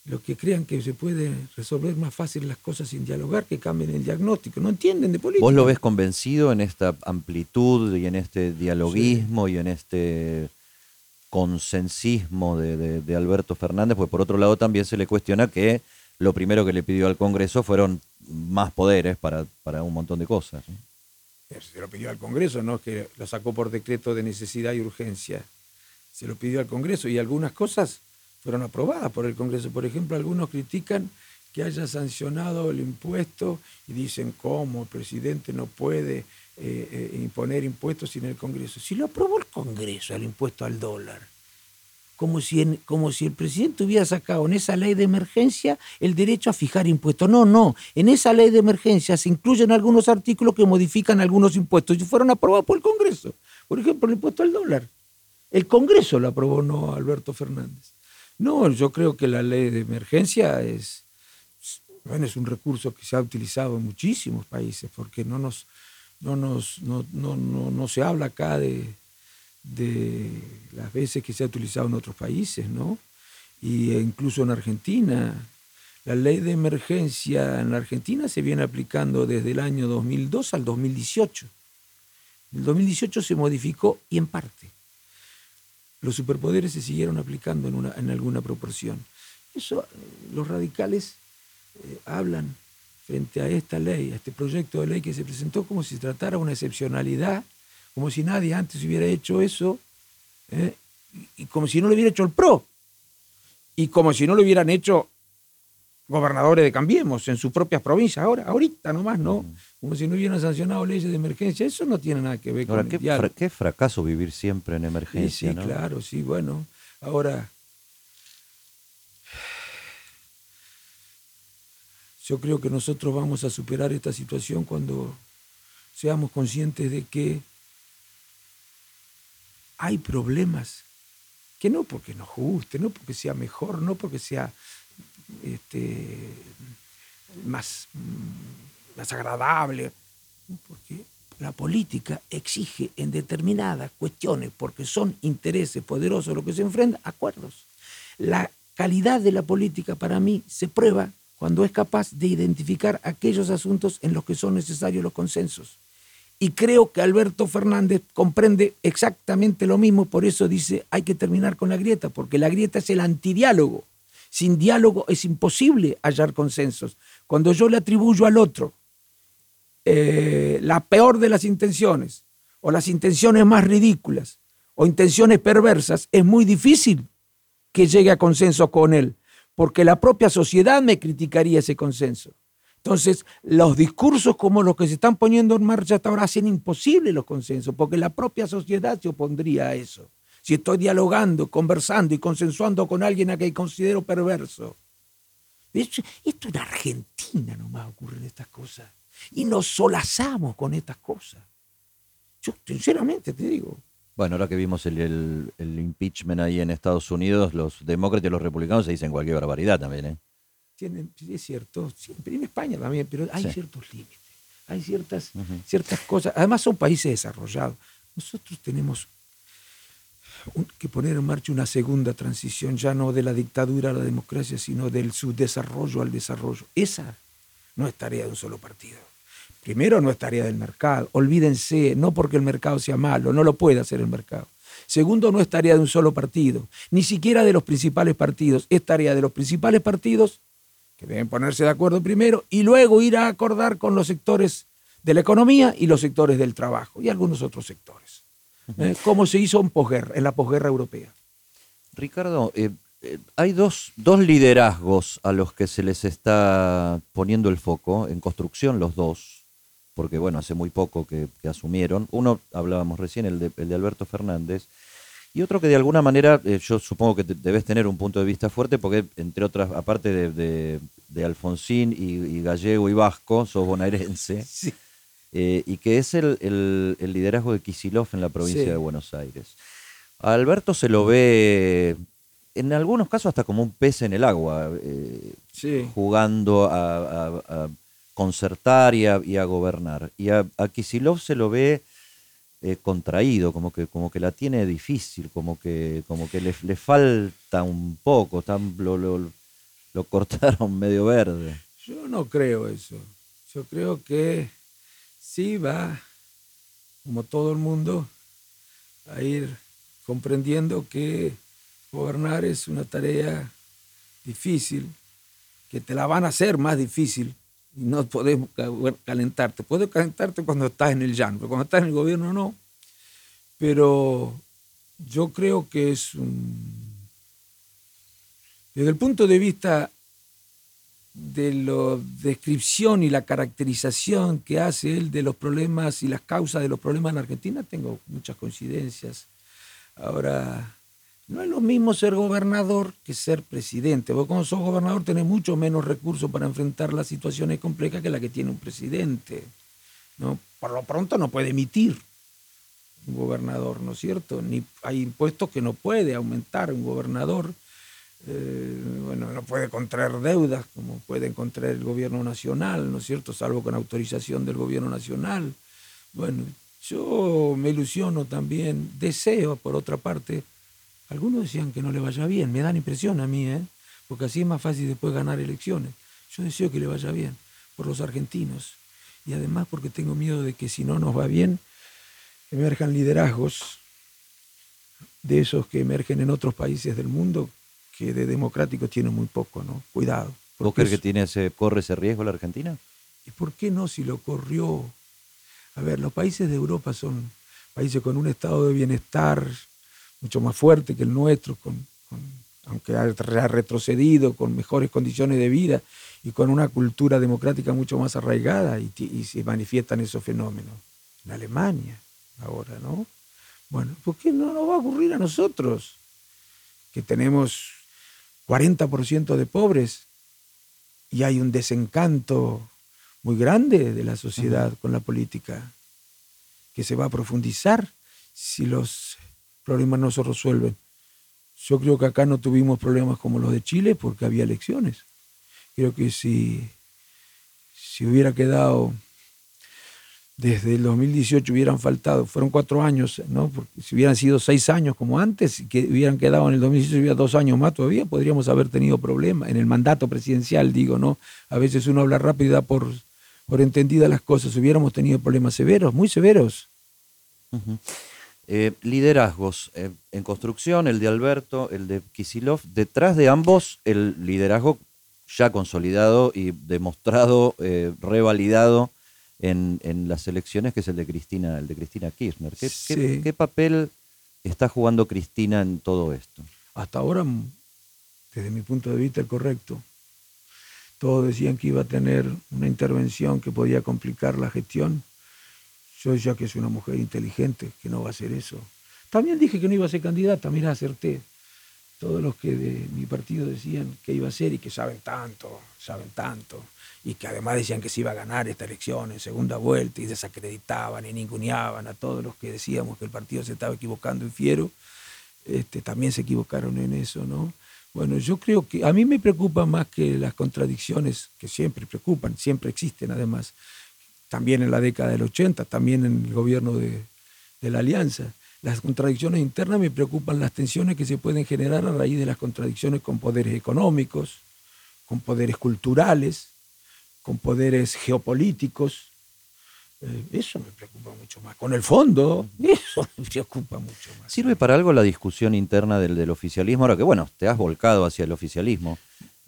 los que crean que se puede resolver más fácil las cosas sin dialogar, que cambien el diagnóstico. No entienden de política. ¿Vos lo ves convencido en esta amplitud y en este dialoguismo y en este consensismo de, de- Alberto Fernández? Pues por otro lado también se le cuestiona que lo primero que le pidió al Congreso fueron más poderes para, para un montón de cosas. Se lo pidió al Congreso, no es que lo sacó por decreto de necesidad y urgencia. Se lo pidió al Congreso y algunas cosas fueron aprobadas por el Congreso. Por ejemplo, algunos critican que haya sancionado el impuesto y dicen cómo el presidente no puede eh, eh, imponer impuestos sin el Congreso. Si lo aprobó el Congreso, el impuesto al dólar, como si, en- como si el presidente hubiera sacado en esa ley de emergencia el derecho a fijar impuestos. No, no. En esa ley de emergencia se incluyen algunos artículos que modifican algunos impuestos y fueron aprobados por el Congreso. Por ejemplo, el impuesto al dólar. El Congreso lo aprobó, no Alberto Fernández. No, yo creo que la ley de emergencia es, bueno, es un recurso que se ha utilizado en muchísimos países, porque no nos, no nos, no, no, no, no se habla acá de, de las veces que se ha utilizado en otros países, ¿no? Y incluso en Argentina, La ley de emergencia en Argentina se viene aplicando desde el año 2002 al 2018. En el 2018 se modificó y en parte. Los superpoderes se siguieron aplicando en, una, en alguna proporción. Eso eh, los radicales eh, hablan frente a esta ley, a este proyecto de ley que se presentó como si se tratara una excepcionalidad, como si nadie antes hubiera hecho eso, ¿eh? y como si no lo hubiera hecho el PRO, y como si no lo hubieran hecho gobernadores de Cambiemos en sus propias provincias, ahora, ahorita nomás, ¿no? Como si no hubieran sancionado leyes de emergencia. Eso no tiene nada que ver Ahora, con qué, el fra- qué fracaso vivir siempre en Sí, emergencia, sí, ¿no? claro, sí, bueno. Ahora, yo creo que nosotros vamos a superar esta situación cuando seamos conscientes de que hay problemas que no porque nos guste, no porque sea mejor, no porque sea este, más, más agradable, porque la política exige en determinadas cuestiones, porque son intereses poderosos los que se enfrentan, acuerdos. La calidad de la política para mí se prueba cuando es capaz de identificar aquellos asuntos en los que son necesarios los consensos. Y creo que Alberto Fernández comprende exactamente lo mismo, por eso dice hay que terminar con la grieta, porque la grieta es el antidiálogo. Sin diálogo es imposible hallar consensos. Cuando yo le atribuyo al otro eh, la peor de las intenciones, o las intenciones más ridículas, o intenciones perversas, es muy difícil que llegue a consenso con él, porque la propia sociedad me criticaría ese consenso. Entonces, los discursos como los que se están poniendo en marcha hasta ahora hacen imposible los consensos, porque la propia sociedad se opondría a eso. Si estoy dialogando, conversando y consensuando con alguien a que considero perverso. Esto, esto en Argentina nomás ocurren estas cosas. Y nos solazamos con estas cosas. Yo, sinceramente, te digo. Bueno, ahora que vimos el, el- el impeachment ahí en Estados Unidos, los demócratas y los republicanos se dicen cualquier barbaridad también, ¿eh? tienen, es cierto, siempre en España también, pero hay Sí. ciertos límites, hay ciertas, ciertas cosas. Además son países desarrollados. Nosotros tenemos un- que poner en marcha una segunda transición, ya no de la dictadura a la democracia, sino del subdesarrollo al desarrollo. Esa no es tarea de un solo partido. Primero, no es tarea del mercado. Olvídense, no porque el mercado sea malo, no lo puede hacer el mercado. Segundo, no es tarea de un solo partido, ni siquiera de los principales partidos. Es tarea de los principales partidos, que deben ponerse de acuerdo primero, y luego ir a acordar con los sectores de la economía y los sectores del trabajo, y algunos otros sectores. ¿eh? Como se hizo en, posguerra, en la posguerra europea. Ricardo, eh, eh, hay dos, dos liderazgos a los que se les está poniendo el foco, en construcción los dos, porque bueno, hace muy poco que, que asumieron. Uno, hablábamos recién, el de, el de Alberto Fernández, y otro que de alguna manera, eh, yo supongo que te- debes tener un punto de vista fuerte, porque entre otras, aparte de, de- de Alfonsín y, y Gallego y Vasco, sos bonaerense, Sí. eh, y que es el, el- el liderazgo de Kisilov en la provincia Sí. de Buenos Aires. A Alberto se lo ve, en algunos casos, hasta como un pez en el agua, eh, Sí. jugando a, a- a concertar y a, y a gobernar. Y a, a Kisilov se lo ve eh, contraído, como que, como que la tiene difícil, como que, como que le, le falta un poco, tan, lo, lo- cortaron medio verde. Yo no creo eso. Yo creo que sí va, como todo el mundo, a ir comprendiendo que gobernar es una tarea difícil, que te la van a hacer más difícil no podés ca- calentarte. Puedes calentarte cuando estás en el llano, pero cuando estás en el gobierno no. Pero yo creo que es un... Desde el punto de vista de la descripción y la caracterización que hace él de los problemas y las causas de los problemas en Argentina, tengo muchas coincidencias. Ahora, no es lo mismo ser gobernador que ser presidente. Vos como sos gobernador tenés mucho menos recursos para enfrentar las situaciones complejas que la que tiene un presidente. ¿no? Por lo pronto no puede emitir un gobernador, ¿no es cierto? Ni hay impuestos que no puede aumentar un gobernador. Eh, bueno, no puede contraer deudas como puede contraer el gobierno nacional, ¿no es cierto? Salvo con autorización del gobierno nacional. Bueno, yo me ilusiono también, deseo, por otra parte, algunos decían que no le vaya bien, me dan impresión a mí, ¿eh? porque así es más fácil después ganar elecciones. Yo deseo que le vaya bien por los argentinos y además porque tengo miedo de que si no nos va bien, emerjan liderazgos de esos que emergen en otros países del mundo que de democráticos tienen muy poco, ¿no? Cuidado. ¿Vos crees que tiene ese, corre ese riesgo la Argentina? ¿Y por qué no si lo corrió? A ver, los países de Europa son países con un estado de bienestar mucho más fuerte que el nuestro, con, aunque ha retrocedido, con mejores condiciones de vida y con una cultura democrática mucho más arraigada y, y se manifiestan esos fenómenos. En Alemania, ahora, ¿no? Bueno, ¿por qué no nos va a ocurrir a nosotros? Que tenemos 40% de pobres y hay un desencanto muy grande de la sociedad con la política que se va a profundizar si los problemas no se resuelven. Yo creo que acá no tuvimos problemas como los de Chile porque había elecciones. Creo que si, si hubiera quedado desde el 2018 hubieran faltado, fueron cuatro años, ¿no? Porque si hubieran sido seis años como antes, que hubieran quedado en el 2018, hubiera dos años más todavía, podríamos haber tenido problemas. En el mandato presidencial, digo, ¿no? A veces uno habla rápido y por, por entendidas las cosas. Hubiéramos tenido problemas severos, muy severos. Eh, liderazgos eh, en construcción, el de Alberto, el de Kisilov, detrás de ambos el liderazgo ya consolidado y demostrado, eh, revalidado en, las elecciones, que es el de Cristina, el de Cristina Kirchner. ¿Qué, papel está jugando Cristina en todo esto? Hasta ahora, desde mi punto de vista, correcto. Todos decían que iba a tener una intervención que podía complicar la gestión. Yo decía que es una mujer inteligente, que no va a hacer eso. También dije que no iba a ser candidata, mira, acerté. Todos los que de mi partido decían que iba a ser y que saben tanto, saben tanto y que además decían que se iba a ganar esta elección en segunda vuelta y desacreditaban y ninguneaban a todos los que decíamos que el partido se estaba equivocando en fiero, este, también se equivocaron en eso, ¿no? Bueno, yo creo que a mí me preocupa más que las contradicciones que siempre preocupan, siempre existen además, también en la década del 80, también en el gobierno de, de la Alianza. Las contradicciones internas me preocupan las tensiones que se pueden generar a raíz de las contradicciones con poderes económicos, con poderes culturales, con poderes geopolíticos. Eh, eso me preocupa mucho más. Con el fondo, eso me preocupa mucho más. ¿Sirve para algo la discusión interna del, del oficialismo? Ahora que, bueno, te has volcado hacia el oficialismo.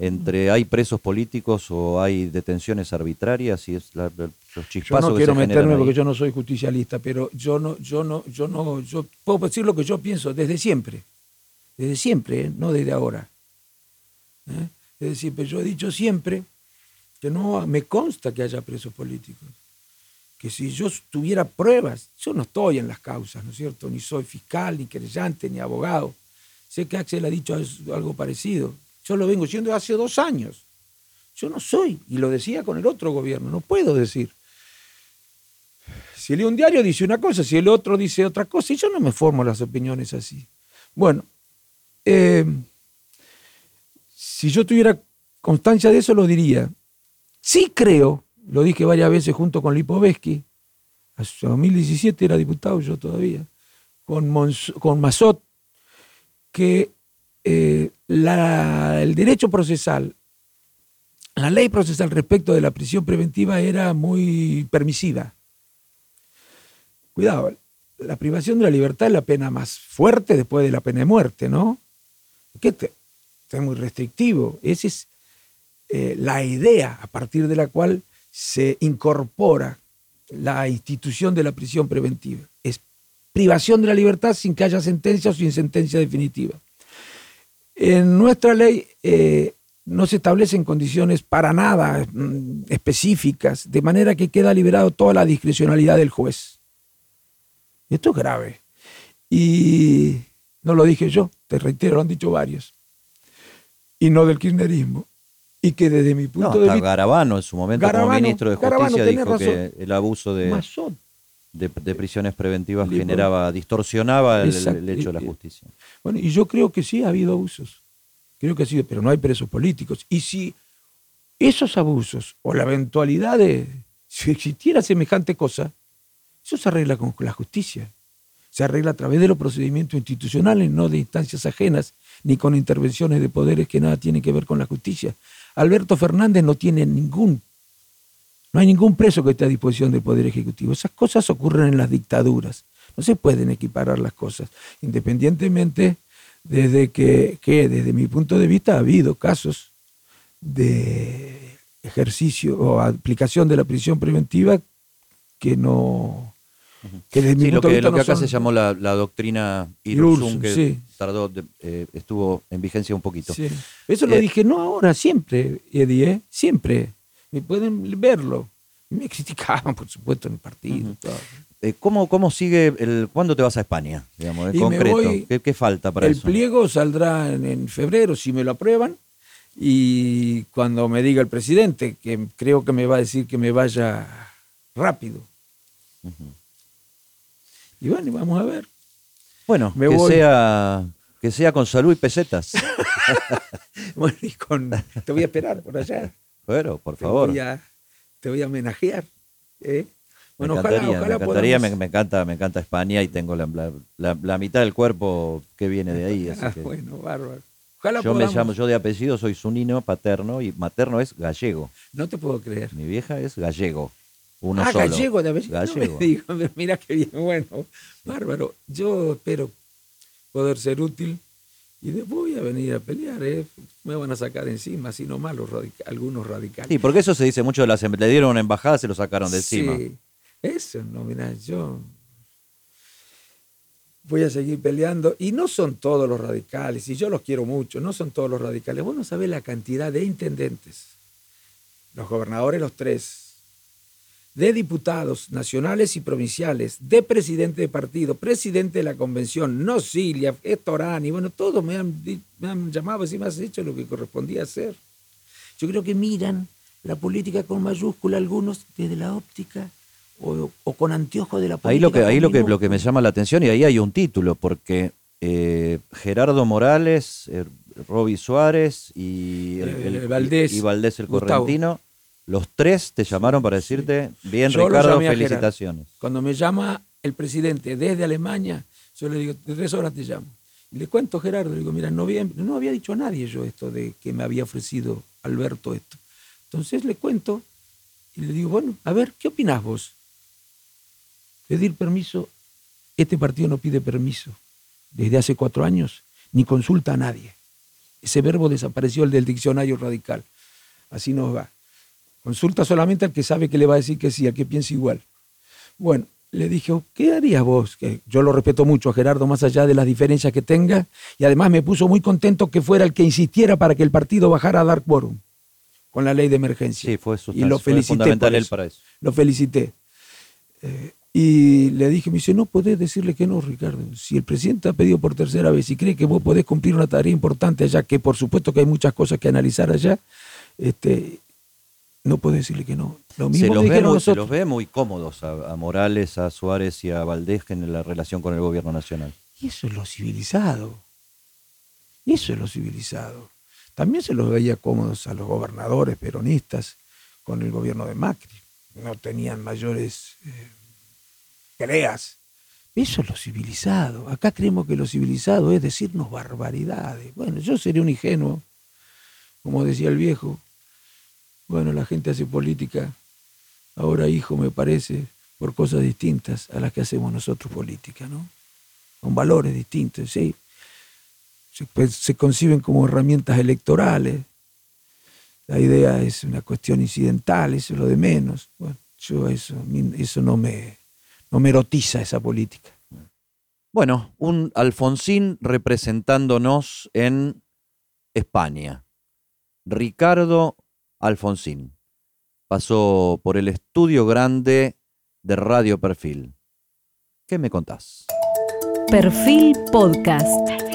Entre hay presos políticos o hay detenciones arbitrarias y es los chispazos Yo no quiero meterme porque yo no soy justicialista, pero yo no, yo no, yo no, yo puedo decir lo que yo pienso desde siempre, desde siempre, ¿eh? no desde ahora. ¿eh? Desde siempre, yo he dicho siempre que no me consta que haya presos políticos. Que si yo tuviera pruebas, yo no estoy en las causas, ¿no es cierto? Ni soy fiscal, ni querellante, ni abogado. Sé que Axel ha dicho algo parecido. Yo lo vengo siendo hace dos años. Yo no soy, y lo decía con el otro gobierno, no puedo decir. Si leo un diario dice una cosa, si el otro dice otra cosa, y yo no me formo las opiniones así. Bueno, eh, si yo tuviera constancia de eso, lo diría. Sí creo, lo dije varias veces junto con Lipovetsky, hasta 2017 era diputado yo todavía, con, con Mazot, que eh, el derecho procesal, la ley procesal respecto de la prisión preventiva era muy permisiva. Cuidado, la privación de la libertad es la pena más fuerte después de la pena de muerte, ¿no? Que es muy restrictivo. Ese es eh, la idea a partir de la cual se incorpora la institución de la prisión preventiva. Es privación de la libertad sin que haya sentencia o sin sentencia definitiva. En nuestra ley eh, no se establecen condiciones para nada mm, específicas, de manera que queda liberado toda la discrecionalidad del juez. Esto es grave. Y no lo dije yo, te reitero, lo han dicho varios. Y no del kirchnerismo y que desde mi punto de vista... Garabano en su momento como ministro de Justicia dijo que el abuso de, de, prisiones preventivas generaba, distorsionaba el, hecho de la justicia. Bueno, y yo creo que sí ha habido abusos. Creo que sí, pero no hay presos políticos. Y si esos abusos o la eventualidad de si existiera semejante cosa, eso se arregla con la justicia. se arregla a través de los procedimientos institucionales, no de instancias ajenas, ni con intervenciones de poderes que nada tienen que ver con la justicia. Alberto Fernández no tiene ningún, no hay ningún preso que esté a disposición del Poder Ejecutivo. Esas cosas ocurren en las dictaduras. No se pueden equiparar las cosas, independientemente desde que, que desde mi punto de vista ha habido casos de ejercicio o aplicación de la prisión preventiva que no que desde mi Sí, lo punto de que, vista lo que no acá son- se llamó la, la doctrina Irursum, que sí. tardó, de- eh, estuvo en vigencia un poquito. Sí. Eso lo Eh, dije no ahora, siempre, Eddie, ¿eh? siempre. Me pueden verlo. Me criticaban, por supuesto, en el partido. todo. Eh, ¿cómo, ¿Cómo sigue el. ¿Cuándo te vas a España? Digamos, en concreto. voy- ¿Qué, qué falta para el eso? pliego saldrá en, en febrero, si me lo aprueban. Y cuando me diga el presidente, que creo que me va a decir que me vaya rápido. Y bueno, vamos a ver. Bueno, me que voy. sea, que sea con salud y pesetas. Bueno, y con, te voy a esperar por allá. Pero, por Te favor. voy a, te voy a homenajear. ¿eh? Me Bueno, encantaría, ojalá, me, encantaría podamos- me, me encanta, me encanta España y tengo la, la- la- la mitad del cuerpo que viene de ahí. así Ah, que bueno, bárbaro. Ojalá yo me llamo, yo de apellido soy sunino paterno y materno es gallego. No te puedo creer. Mi vieja es gallego. Uno ah, solo. gallego de apellido. No Gallego. me digas, pero mira qué bien, bueno, bárbaro. Yo espero poder ser útil y después voy a venir a pelear, ¿eh? Me van a sacar encima, así nomás los radica- algunos radicales. Sí, porque eso se dice mucho de las em- le dieron una embajada, se lo sacaron de encima. Eso, no, mira, yo voy a seguir peleando. Y no son todos los radicales, y yo los quiero mucho, no son todos los radicales. Vos no sabés la cantidad de intendentes, los gobernadores, los tres, de diputados nacionales y provinciales, de presidente de partido, presidente de la convención, no Cilia, Estorani, bueno, todos me han, di- me han llamado y me has hecho lo que correspondía hacer. Yo creo que miran la política con mayúscula algunos desde la óptica o, o con anteojos de la política. Ahí lo que, ahí lo que, lo que me llama la atención, y ahí hay un título, porque eh, Gerardo Morales, eh, Roby Suárez y, el, Eh, el- Valdés, y Valdés el Gustavo. Correntino, los tres te llamaron para decirte, bien Yo Ricardo, felicitaciones. Cuando me llama el presidente desde Alemania, yo le digo, de tres horas te llamo. Y le cuento a Gerardo, le digo, mira, no había, no había dicho a nadie yo esto de que me había ofrecido Alberto esto. Entonces le cuento y le digo, bueno, a ver, ¿qué opinás vos? Pedir permiso, este partido no pide permiso desde hace cuatro años, ni consulta a nadie. Ese verbo desapareció el del diccionario radical. Así nos va. Consulta solamente al que sabe que le va a decir que sí, al que piensa igual. Bueno, le dije, ¿qué harías vos? Que yo lo respeto mucho a Gerardo, más allá de las diferencias que tenga, y además me puso muy contento que fuera el que insistiera para que el partido bajara a dar quórum con la ley de emergencia. Sí, fue, y lo fue felicité fundamental por él para eso. Lo felicité. Eh, y le dije, me dice, no podés decirle que no, Ricardo. Si el presidente ha pedido por tercera vez y cree que vos podés cumplir una tarea importante allá, que por supuesto que hay muchas cosas que analizar allá, este, no podés decirle que no. Lo Se mismo los, me ve muy, se los ve muy cómodos a, a Morales, a Suárez y a Valdés en la relación con el gobierno nacional. Y eso es lo civilizado. Eso es lo civilizado. También se los veía cómodos a los gobernadores peronistas con el gobierno de Macri. No tenían mayores eh, peleas. Eso es lo civilizado. Acá creemos que lo civilizado es decirnos barbaridades. Bueno, yo seré un ingenuo, como decía el viejo. Bueno, la gente hace política, ahora hijo me parece, por cosas distintas a las que hacemos nosotros política, ¿no? con valores distintos, ¿sí? Se, conciben como herramientas electorales. La idea es una cuestión incidental, eso es lo de menos. Bueno, yo eso, eso no me, no me erotiza esa política. Bueno, un Alfonsín representándonos en España. Ricardo Alfonsín. Pasó por el estudio grande de Radio Perfil. ¿Qué me contás? Perfil Podcast.